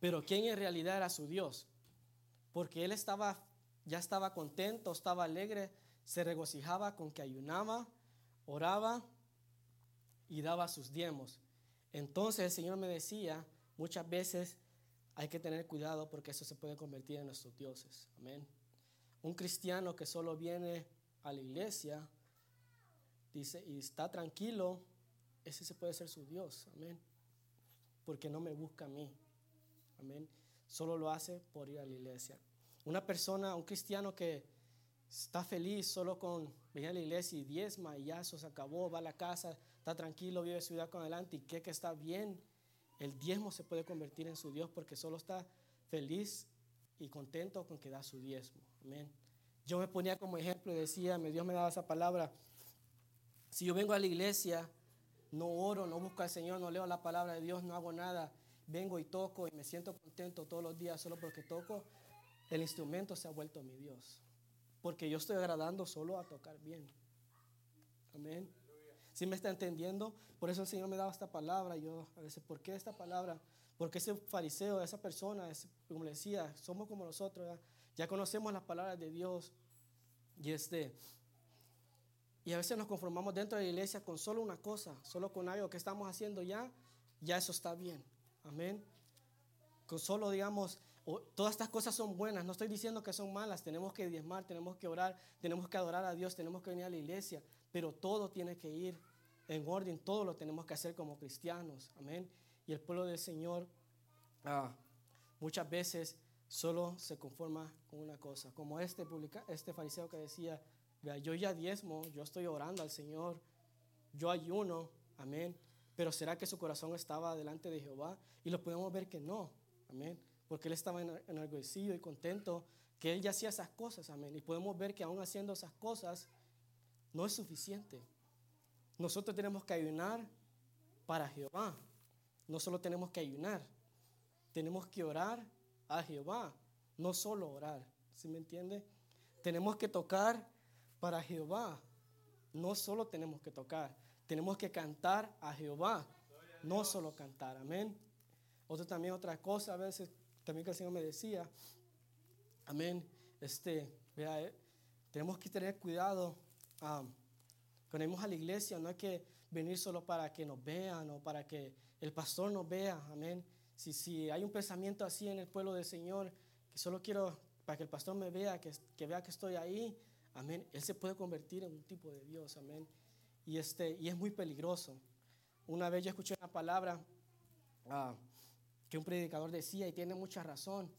Pero ¿quién en realidad era su Dios? Porque él estaba, ya estaba contento, estaba alegre, se regocijaba con que ayunaba, oraba y daba sus diezmos. Entonces el Señor me decía, muchas veces hay que tener cuidado porque eso se puede convertir en nuestros dioses. Amén. Un cristiano que solo viene a la iglesia dice y está tranquilo, ese se puede ser su Dios. Amén. Porque no me busca a mí. Amén. Solo lo hace por ir a la iglesia. Una persona, un cristiano que está feliz solo con venir a la iglesia y diezma y ya eso se acabó, va a la casa, está tranquilo, vive su vida con adelante y que está bien, el diezmo se puede convertir en su Dios porque solo está feliz y contento con que da su diezmo. Amén. Yo me ponía como ejemplo y decía, Dios me daba esa palabra. Si yo vengo a la iglesia, no oro, no busco al Señor, no leo la palabra de Dios, no hago nada, vengo y toco y me siento contento todos los días solo porque toco, el instrumento se ha vuelto mi Dios. Porque yo estoy agradando solo a tocar bien. Amén. Si me está entendiendo, por eso el Señor me daba esta palabra. Yo a veces, ¿por qué esta palabra? Porque ese fariseo, esa persona, como le decía, somos como nosotros, ya conocemos las palabras de Dios. Y este, y a veces nos conformamos dentro de la iglesia con solo una cosa, solo con algo que estamos haciendo ya, ya eso está bien. Amén. Con solo, digamos, todas estas cosas son buenas, no estoy diciendo que son malas, tenemos que diezmar, tenemos que orar, tenemos que adorar a Dios, tenemos que venir a la iglesia, pero todo tiene que ir en orden, todo lo tenemos que hacer como cristianos, amén. Y el pueblo del Señor ah, muchas veces solo se conforma con una cosa, como este, publica, este fariseo que decía, yo ya diezmo, yo estoy orando al Señor, yo ayuno, amén, pero ¿será que su corazón estaba delante de Jehová? Y lo podemos ver que no, amén porque él estaba enorgullecido y contento que él ya hacía esas cosas, amén. Y podemos ver que aún haciendo esas cosas no es suficiente. Nosotros tenemos que ayunar para Jehová. No solo tenemos que ayunar, tenemos que orar a Jehová, no solo orar. ¿Sí me entiende? Tenemos que tocar para Jehová. No solo tenemos que tocar, tenemos que cantar a Jehová, no solo cantar. Amén. Otra también otra cosa a veces también que el Señor me decía, amén, este, vea, eh, tenemos que tener cuidado um, venimos a la iglesia, no hay que venir solo para que nos vean o para que el pastor nos vea, amén. Si, si hay un pensamiento así en el pueblo del Señor, que solo quiero para que el pastor me vea, que, que vea que estoy ahí, amén, él se puede convertir en un tipo de Dios, amén. Y, este, y es muy peligroso. Una vez yo escuché una palabra, uh, que un predicador decía y tiene mucha razón.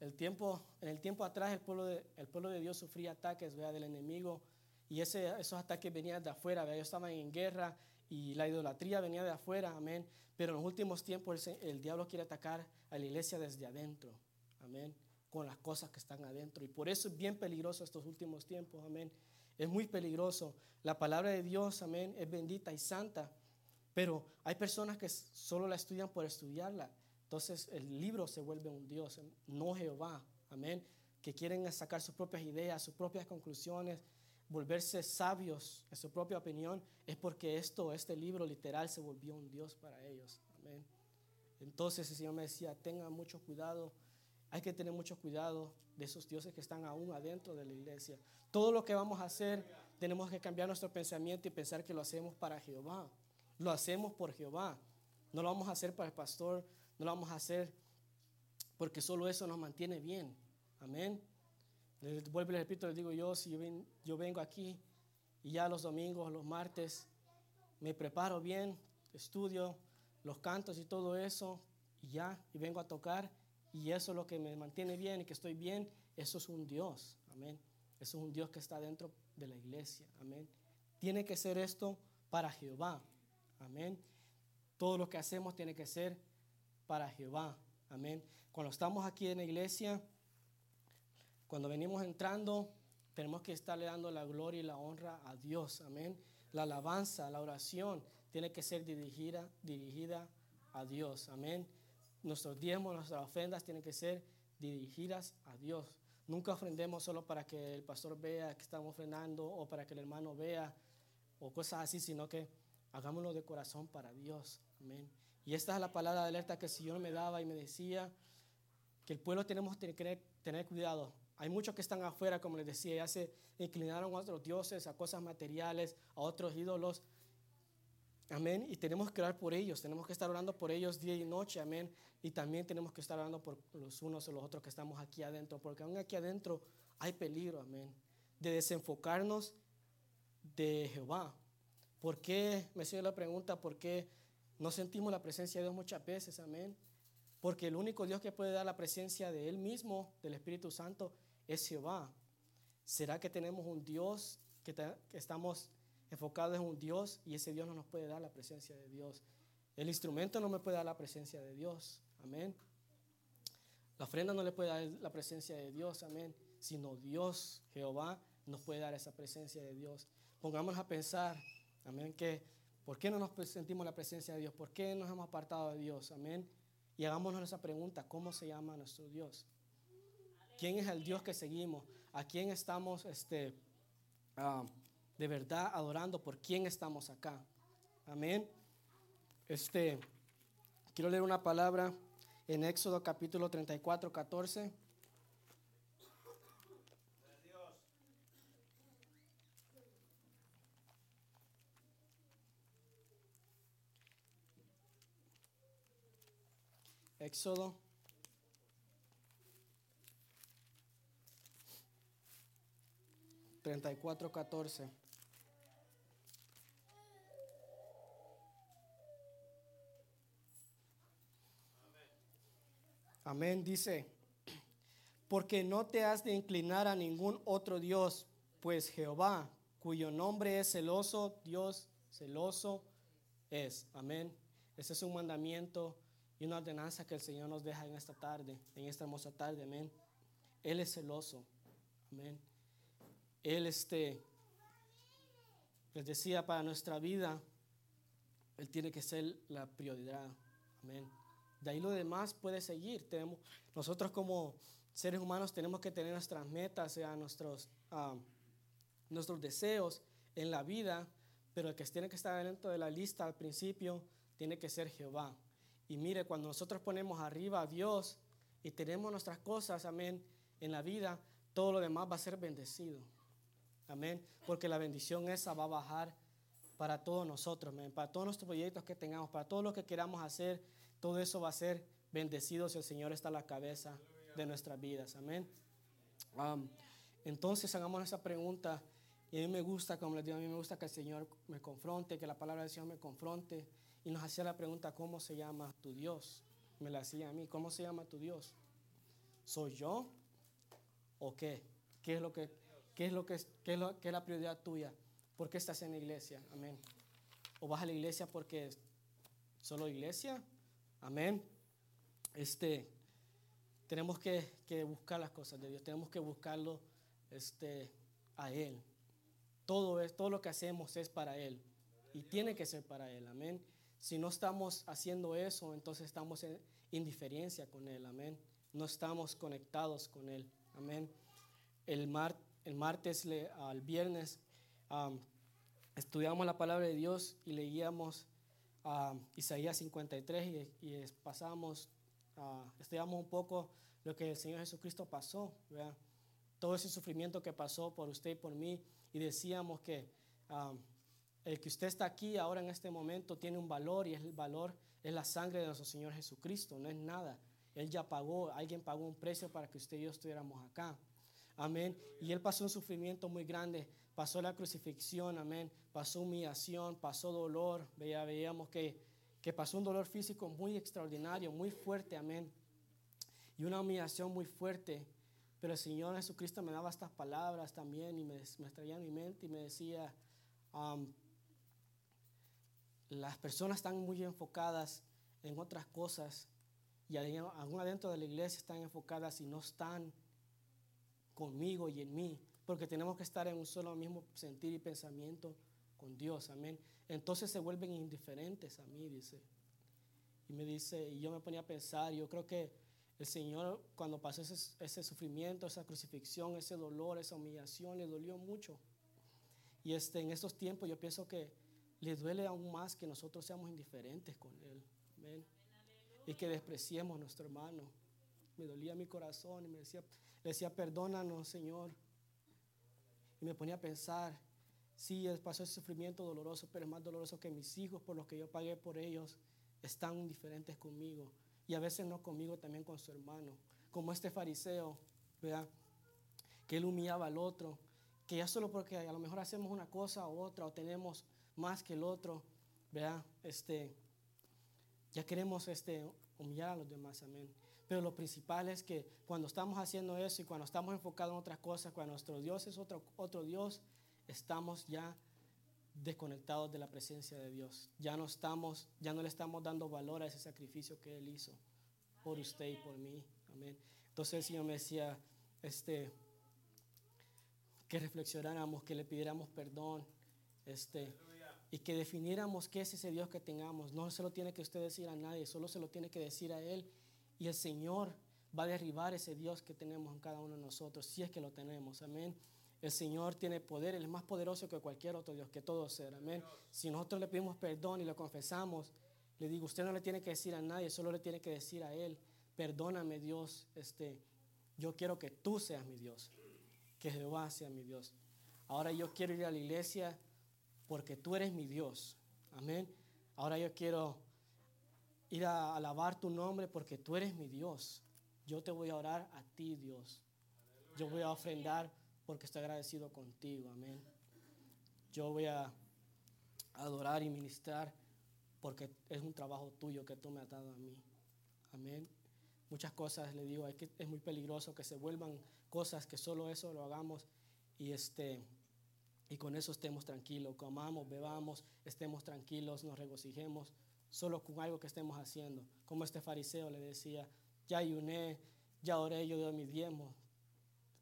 El tiempo, en el tiempo atrás el pueblo de, el pueblo de Dios sufría ataques ¿vea? del enemigo y ese, esos ataques venían de afuera, ¿vea? ellos estaban en guerra y la idolatría venía de afuera, amén. Pero en los últimos tiempos el, el diablo quiere atacar a la iglesia desde adentro, amén, con las cosas que están adentro. Y por eso es bien peligroso estos últimos tiempos, amén. Es muy peligroso. La palabra de Dios, amén, es bendita y santa. Pero hay personas que solo la estudian por estudiarla. Entonces el libro se vuelve un Dios, no Jehová. Amén. Que quieren sacar sus propias ideas, sus propias conclusiones, volverse sabios en su propia opinión. Es porque esto, este libro literal se volvió un Dios para ellos. Amén. Entonces el Señor me decía, tengan mucho cuidado. Hay que tener mucho cuidado de esos dioses que están aún adentro de la iglesia. Todo lo que vamos a hacer, tenemos que cambiar nuestro pensamiento y pensar que lo hacemos para Jehová. Lo hacemos por Jehová. No lo vamos a hacer para el pastor, no lo vamos a hacer porque solo eso nos mantiene bien. Amén. Les vuelvo y les repito, les digo yo, si yo, ven, yo vengo aquí y ya los domingos, los martes, me preparo bien, estudio los cantos y todo eso, y ya, y vengo a tocar, y eso es lo que me mantiene bien y que estoy bien, eso es un Dios. Amén. Eso es un Dios que está dentro de la iglesia. Amén. Tiene que ser esto para Jehová. Amén. Todo lo que hacemos tiene que ser para Jehová. Amén. Cuando estamos aquí en la iglesia, cuando venimos entrando, tenemos que estarle dando la gloria y la honra a Dios. Amén. La alabanza, la oración tiene que ser dirigida, dirigida a Dios. Amén. Nuestros diezmos, nuestras ofrendas tienen que ser dirigidas a Dios. Nunca ofrendemos solo para que el pastor vea que estamos ofrendando o para que el hermano vea o cosas así, sino que hagámoslo de corazón para Dios. Amén. Y esta es la palabra de alerta que el Señor me daba y me decía que el pueblo tenemos que tener, cuidado. Hay muchos que están afuera, como les decía, ya se inclinaron a otros dioses, a cosas materiales, a otros ídolos. Amén. Y tenemos que orar por ellos, tenemos que estar orando por ellos día y noche. Amén. Y también tenemos que estar orando por los unos o los otros que estamos aquí adentro, porque aún aquí adentro hay peligro. Amén. De desenfocarnos de Jehová. ¿Por qué? Me sigue la pregunta, ¿por qué no sentimos la presencia de Dios muchas veces? Amén. Porque el único Dios que puede dar la presencia de Él mismo, del Espíritu Santo, es Jehová. ¿Será que tenemos un Dios que, estamos enfocados en un Dios y ese Dios no nos puede dar la presencia de Dios? El instrumento no me puede dar la presencia de Dios. Amén. La ofrenda no le puede dar la presencia de Dios. Amén. Sino Dios, Jehová, nos puede dar esa presencia de Dios. Pongámonos a pensar, amén, que ¿por qué no nos sentimos la presencia de Dios? ¿Por qué nos hemos apartado de Dios? Amén. Y hagámonos esa pregunta, ¿cómo se llama nuestro Dios? ¿Quién es el Dios que seguimos? ¿A quién estamos este, uh, de verdad adorando? ¿Por quién estamos acá? Amén. Este, quiero leer una palabra en Éxodo capítulo 34, 14. Éxodo. Treinta y cuatro, catorce. Amén, dice, porque no te has de inclinar a ningún otro Dios, pues Jehová, cuyo nombre es celoso, Dios celoso es. Amén. Ese es un mandamiento y una ordenanza que el Señor nos deja en esta tarde, en esta hermosa tarde, amén. Él es celoso, amén. Él, este, les decía, para nuestra vida, Él tiene que ser la prioridad, amén. De ahí lo demás puede seguir. Tenemos, nosotros como seres humanos tenemos que tener nuestras metas, sea, nuestros, uh, nuestros deseos en la vida, pero el que tiene que estar dentro de la lista al principio tiene que ser Jehová. Y mire, cuando nosotros ponemos arriba a Dios y tenemos nuestras cosas, amén, en la vida, todo lo demás va a ser bendecido. Amén. Porque la bendición esa va a bajar para todos nosotros, amén. Para todos nuestros proyectos que tengamos, para todo lo que queramos hacer, todo eso va a ser bendecido si el Señor está a la cabeza de nuestras vidas. Amén. Entonces hagamos esa pregunta. Y a mí me gusta, como les digo, a mí me gusta que el Señor me confronte, que la palabra del Señor me confronte y nos hacía la pregunta, ¿cómo se llama tu Dios? Me la hacía a mí. ¿Cómo se llama tu Dios? ¿Soy yo? ¿O qué? ¿Qué es lo que, qué es lo que, qué es, lo, qué es la prioridad tuya? ¿Por qué estás en la iglesia? Amén. ¿O vas a la iglesia porque solo iglesia? Amén. Este, tenemos que, que buscar las cosas de Dios. Tenemos que buscarlo este, a Él. Todo, es, todo lo que hacemos es para Él. Y tiene que ser para Él. Amén. Si no estamos haciendo eso, entonces estamos en indiferencia con Él. Amén. No estamos conectados con Él. Amén. El, mar, el martes, al viernes, um, estudiamos la palabra de Dios y leíamos Isaías 53 y, y pasamos, estudiamos un poco lo que el Señor Jesucristo pasó. ¿verdad? Todo ese sufrimiento que pasó por usted y por mí. Y decíamos que el que usted está aquí ahora en este momento tiene un valor y es el valor es la sangre de nuestro Señor Jesucristo, no es nada. Él ya pagó, alguien pagó un precio para que usted y yo estuviéramos acá. Amén. Y Él pasó un sufrimiento muy grande, pasó la crucifixión, amén. Pasó humillación, pasó dolor. Veía, veíamos que, que pasó un dolor físico muy extraordinario, muy fuerte, amén. Y una humillación muy fuerte. Pero el Señor Jesucristo me daba estas palabras también y me, me traía mi mente y me decía, las personas están muy enfocadas en otras cosas y aún adentro de la iglesia están enfocadas y no están conmigo y en mí, porque tenemos que estar en un solo mismo sentir y pensamiento con Dios, amén. Entonces se vuelven indiferentes a mí, dice. Y me dice, y yo me ponía a pensar, yo creo que el Señor cuando pasó ese, ese sufrimiento, esa crucifixión, ese dolor, esa humillación, le dolió mucho. Y este, en estos tiempos yo pienso que le duele aún más que nosotros seamos indiferentes con Él. Y que despreciemos a nuestro hermano. Me dolía mi corazón y me decía, le decía, perdónanos, Señor. Y me ponía a pensar, sí, pasó ese sufrimiento doloroso, pero es más doloroso que mis hijos, por los que yo pagué por ellos, están indiferentes conmigo. Y a veces no conmigo, también con su hermano. Como este fariseo, ¿verdad? Que él humillaba al otro. Que ya solo porque a lo mejor hacemos una cosa u otra o tenemos más que el otro, ¿verdad? Este, ya queremos este, humillar a los demás, amén. Pero lo principal es que cuando estamos haciendo eso y cuando estamos enfocados en otras cosas, cuando nuestro Dios es otro, otro Dios, estamos ya desconectados de la presencia de Dios. Ya no estamos, ya no le estamos dando valor a ese sacrificio que Él hizo por usted y por mí. Amén. Entonces el Señor me decía, este, que reflexionáramos, que le pidiéramos perdón, este, y que definiéramos qué es ese Dios que tengamos. No se lo tiene que usted decir a nadie, solo se lo tiene que decir a Él. Y el Señor va a derribar ese Dios que tenemos en cada uno de nosotros, si es que lo tenemos. Amén. El Señor tiene poder, Él es más poderoso que cualquier otro Dios, que todo ser. Amén. Si nosotros le pedimos perdón y lo confesamos, le digo, usted no le tiene que decir a nadie, solo le tiene que decir a Él, perdóname Dios, este, yo quiero que tú seas mi Dios, que Jehová sea mi Dios. Ahora yo quiero ir a la iglesia porque tú eres mi Dios. Amén. Ahora yo quiero ir a alabar tu nombre porque tú eres mi Dios. Yo te voy a orar a ti, Dios. Yo voy a ofrendar porque estoy agradecido contigo. Amén. Yo voy a adorar y ministrar porque es un trabajo tuyo que tú me has dado a mí. Amén. Muchas cosas le digo, es que es muy peligroso que se vuelvan cosas que solo eso lo hagamos y este y con eso estemos tranquilos, comamos, bebamos, estemos tranquilos, nos regocijemos, solo con algo que estemos haciendo. Como este fariseo le decía, ya ayuné, ya oré, yo doy mis diezmos.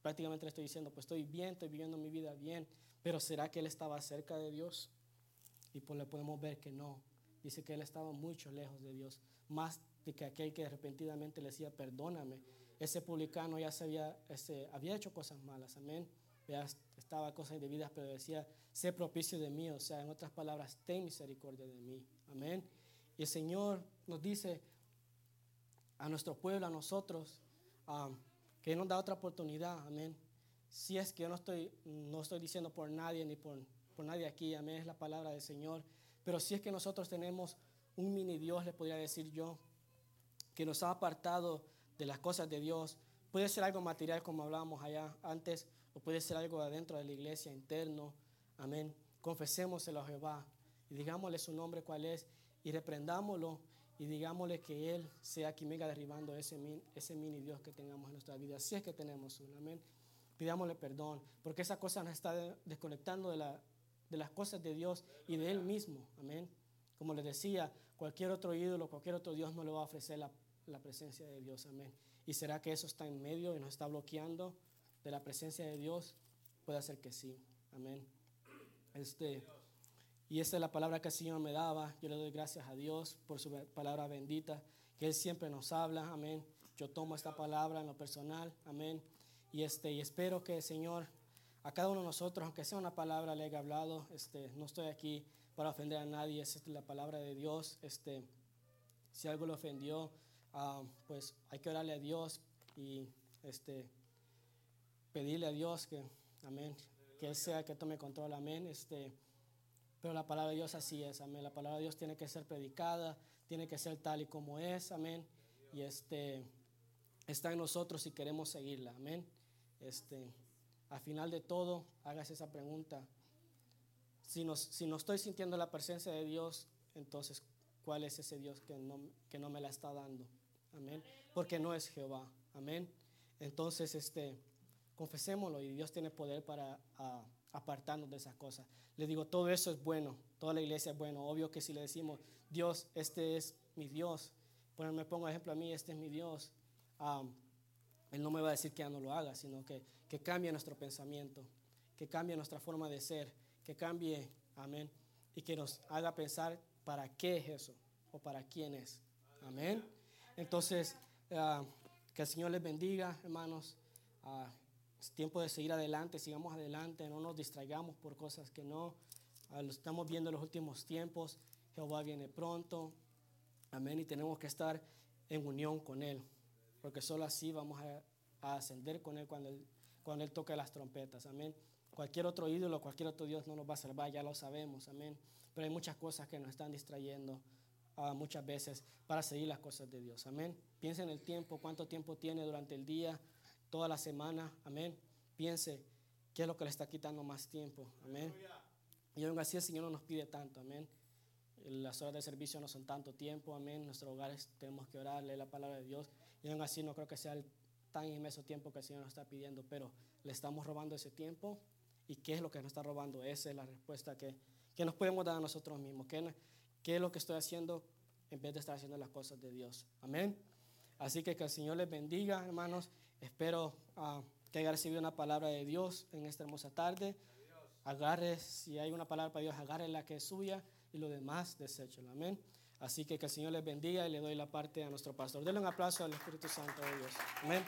Prácticamente le estoy diciendo, pues estoy bien, estoy viviendo mi vida bien, pero ¿será que él estaba cerca de Dios? Y pues le podemos ver que no. Dice que él estaba mucho lejos de Dios, más de que aquel que repentinamente le decía, perdóname. Ese publicano ya se había, ese, había hecho cosas malas, amén ya estaba cosas indebidas, pero decía, sé propicio de mí, o sea, en otras palabras, ten misericordia de mí. Amén. Y el Señor nos dice a nuestro pueblo, a nosotros, um, que nos da otra oportunidad. Amén. Si es que yo no estoy, no estoy diciendo por nadie ni por, por nadie aquí, amén, es la palabra del Señor. Pero si es que nosotros tenemos un mini Dios, le podría decir yo, que nos ha apartado de las cosas de Dios. Puede ser algo material, como hablábamos allá antes, o puede ser algo adentro de la iglesia, interno. Amén. Confesémoselo a Jehová y digámosle su nombre cuál es y reprendámoslo y digámosle que Él sea quien venga derribando ese, ese mini Dios que tengamos en nuestra vida. Si es que tenemos uno, amén. Pidámosle perdón, porque esa cosa nos está desconectando de, la, de las cosas de Dios y de Él mismo, amén. Como les decía, cualquier otro ídolo, cualquier otro Dios no le va a ofrecer la, la presencia de Dios, amén. ¿Y será que eso está en medio y nos está bloqueando de la presencia de Dios? Puede ser que sí, amén. Este, y esta es la palabra que el Señor me daba. Yo le doy gracias a Dios por su palabra bendita, que Él siempre nos habla, amén. Yo tomo esta palabra en lo personal, amén. Y, este, y espero que el Señor, a cada uno de nosotros, aunque sea una palabra le haya hablado, este, no estoy aquí para ofender a nadie, es la palabra de Dios. Este, si algo le ofendió, ah, pues hay que orarle a Dios y este, pedirle a Dios que, amén, que Él sea que tome control, amén. Este, pero la palabra de Dios así es, amén. La palabra de Dios tiene que ser predicada, tiene que ser tal y como es, amén. Y este está en nosotros si queremos seguirla, amén. Este, al final de todo, hágase esa pregunta. Si, si no estoy sintiendo la presencia de Dios, entonces, ¿cuál es ese Dios que no, que no me la está dando? Amén. Porque no es Jehová, amén. Entonces, este, confesémoslo y Dios tiene poder para apartarnos de esas cosas. Le digo, todo eso es bueno, toda la iglesia es bueno. Obvio que si le decimos, Dios, este es mi Dios, pues me pongo ejemplo a mí, este es mi Dios, Él no me va a decir que ya no lo haga, sino que, que cambie nuestro pensamiento, que cambie nuestra forma de ser, que cambie, amén, y que nos haga pensar para qué es eso o para quién es. Amén. Entonces, ah, que el Señor les bendiga, hermanos. Uh, es tiempo de seguir adelante, sigamos adelante, no nos distraigamos por cosas que no. Ah, lo estamos viendo en los últimos tiempos. Jehová viene pronto. Amén. Y tenemos que estar en unión con Él. Porque solo así vamos a, ascender con Él cuando, Él cuando Él toque las trompetas. Amén. Cualquier otro ídolo, cualquier otro Dios no nos va a salvar, ya lo sabemos. Amén. Pero hay muchas cosas que nos están distrayendo uh, muchas veces para seguir las cosas de Dios. Amén. Piensa en el tiempo, cuánto tiempo tiene durante el día toda la semana, amén. Piense qué es lo que le está quitando más tiempo, amén. Y aún así el Señor no nos pide tanto, amén. Las horas de servicio no son tanto tiempo, amén. Nuestros hogares tenemos que orar, leer la palabra de Dios. Y aún así no creo que sea el tan inmenso tiempo que el Señor nos está pidiendo, pero le estamos robando ese tiempo. ¿Y qué es lo que nos está robando? Esa es la respuesta que, que nos podemos dar a nosotros mismos. ¿Qué, ¿Qué es lo que estoy haciendo en vez de estar haciendo las cosas de Dios? Amén. Así que que el Señor les bendiga, hermanos. Espero ah, que haya recibido una palabra de Dios en esta hermosa tarde. Agarre, si hay una palabra para Dios, agarre la que es suya y lo demás, deséchelo. Amén. Así que que el Señor les bendiga y le doy la parte a nuestro pastor. Denle un aplauso al Espíritu Santo de Dios. Amén.